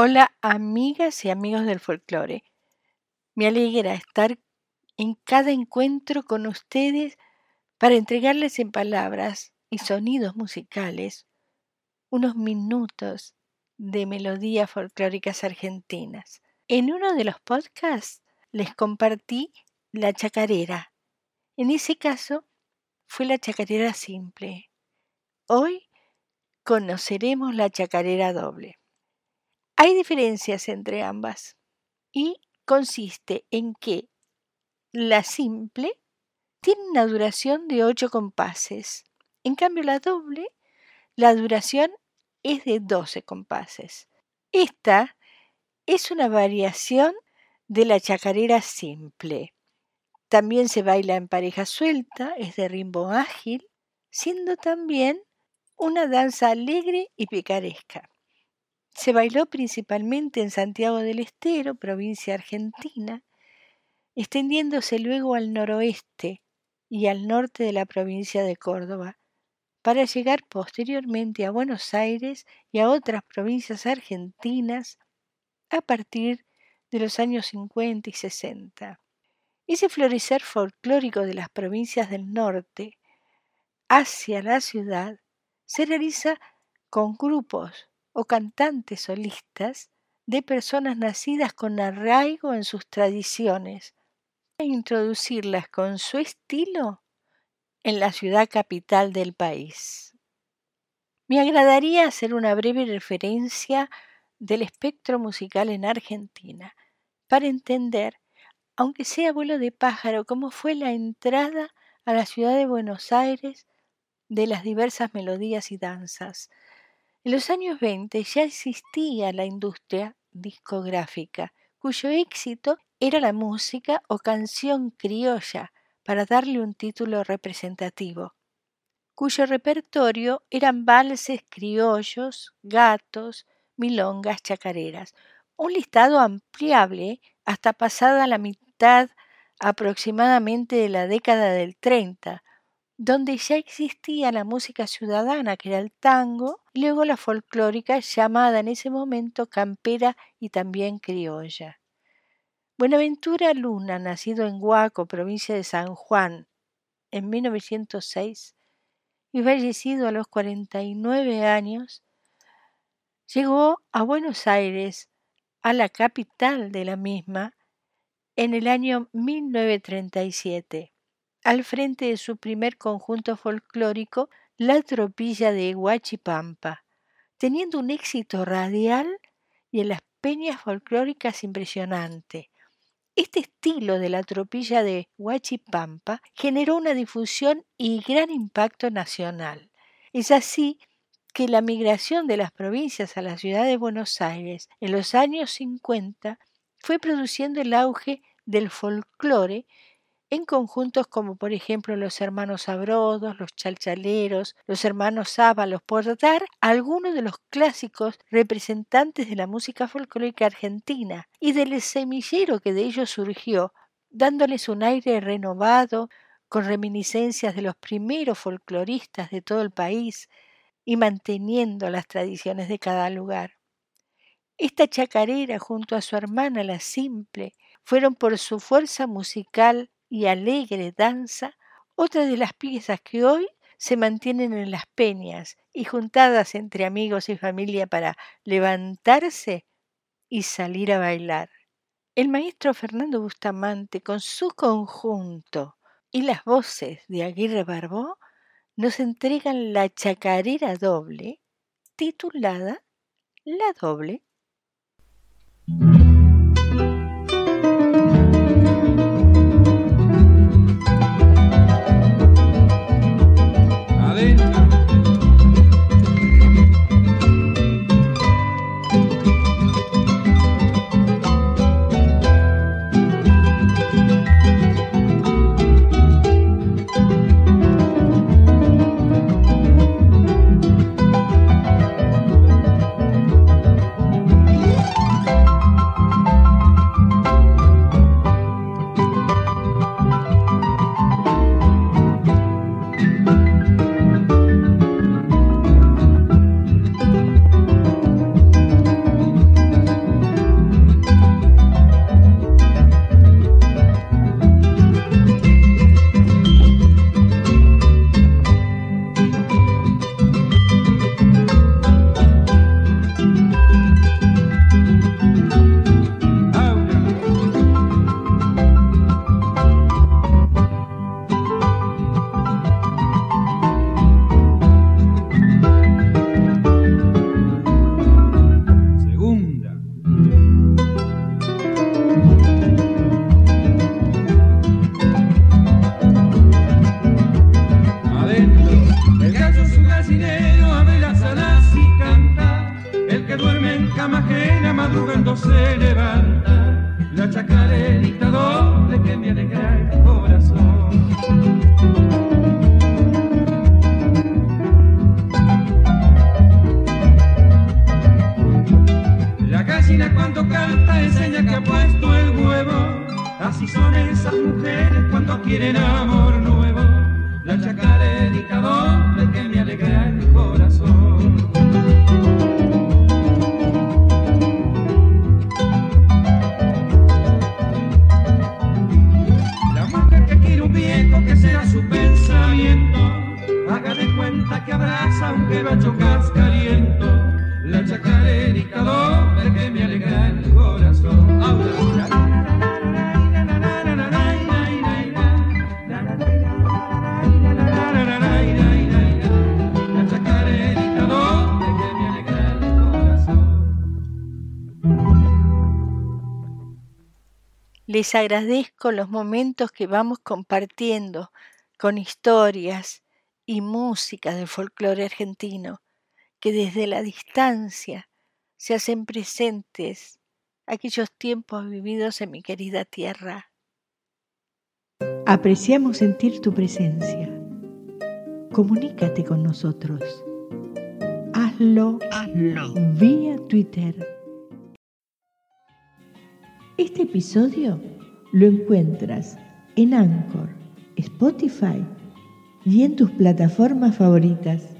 Hola amigas y amigos del folclore. Me alegra estar en cada encuentro con ustedes para entregarles en palabras y sonidos musicales unos minutos de melodías folclóricas argentinas. En uno de los podcasts les compartí la chacarera. En ese caso fue la chacarera simple. Hoy conoceremos la chacarera doble. Hay diferencias entre ambas y consiste en que la simple tiene una duración de 8 compases. En cambio, la doble, la duración es de 12 compases. Esta es una variación de la chacarera simple. También se baila en pareja suelta, es de ritmo ágil, siendo también una danza alegre y picaresca. Se bailó principalmente en Santiago del Estero, provincia argentina, extendiéndose luego al noroeste y al norte de la provincia de Córdoba, para llegar posteriormente a Buenos Aires y a otras provincias argentinas a partir de los años 50 y 60. Ese florecer folclórico de las provincias del norte hacia la ciudad se realiza con grupos o cantantes solistas de personas nacidas con arraigo en sus tradiciones e introducirlas con su estilo en la ciudad capital del país. Me agradaría hacer una breve referencia del espectro musical en Argentina para entender, aunque sea vuelo de pájaro, cómo fue la entrada a la ciudad de Buenos Aires de las diversas melodías y danzas, en los años 20 ya existía la industria discográfica, cuyo éxito era la música o canción criolla, para darle un título representativo, cuyo repertorio eran valses criollos, gatos, milongas, chacareras, un listado ampliable hasta pasada la mitad aproximadamente de la década del 30, donde ya existía la música ciudadana, que era el tango, y luego la folclórica, llamada en ese momento campera y también criolla. Buenaventura Luna, nacido en Huaco, provincia de San Juan, en 1906, y fallecido a los 49 años, llegó a Buenos Aires, a la capital de la misma, en el año 1937 al frente de su primer conjunto folclórico, La Tropilla de Huachipampa, teniendo un éxito radial y en las peñas folclóricas impresionante. Este estilo de la tropilla de Huachipampa generó una difusión y gran impacto nacional. Es así que la migración de las provincias a la ciudad de Buenos Aires en los años 50 fue produciendo el auge del folclore en conjuntos como por ejemplo los hermanos Abrodos, los Chalchaleros, los hermanos Ábalos, por dar algunos de los clásicos representantes de la música folclórica argentina y del semillero que de ellos surgió, dándoles un aire renovado, con reminiscencias de los primeros folcloristas de todo el país y manteniendo las tradiciones de cada lugar. Esta chacarera junto a su hermana la simple fueron por su fuerza musical y alegre danza, otra de las piezas que hoy se mantienen en las peñas y juntadas entre amigos y familia para levantarse y salir a bailar. El maestro Fernando Bustamante, con su conjunto y las voces de Aguirre Barbó, nos entregan la chacarera doble, titulada La Doble. Se levanta la chacarerita doble que me alegra el corazón. La gallina cuando canta enseña que ha puesto el huevo, así son esas mujeres cuando quieren amor nuevo, la chacarerita quebracho cascaliento. La chacarerita doble que me alegra el corazón. Les agradezco los momentos que vamos compartiendo con historias y música del folclore argentino, que desde la distancia se hacen presentes aquellos tiempos vividos en mi querida tierra. Apreciamos sentir tu presencia. Comunícate con nosotros. Hazlo, Hazlo. vía Twitter este episodio lo encuentras en Anchor, Spotify y en tus plataformas favoritas.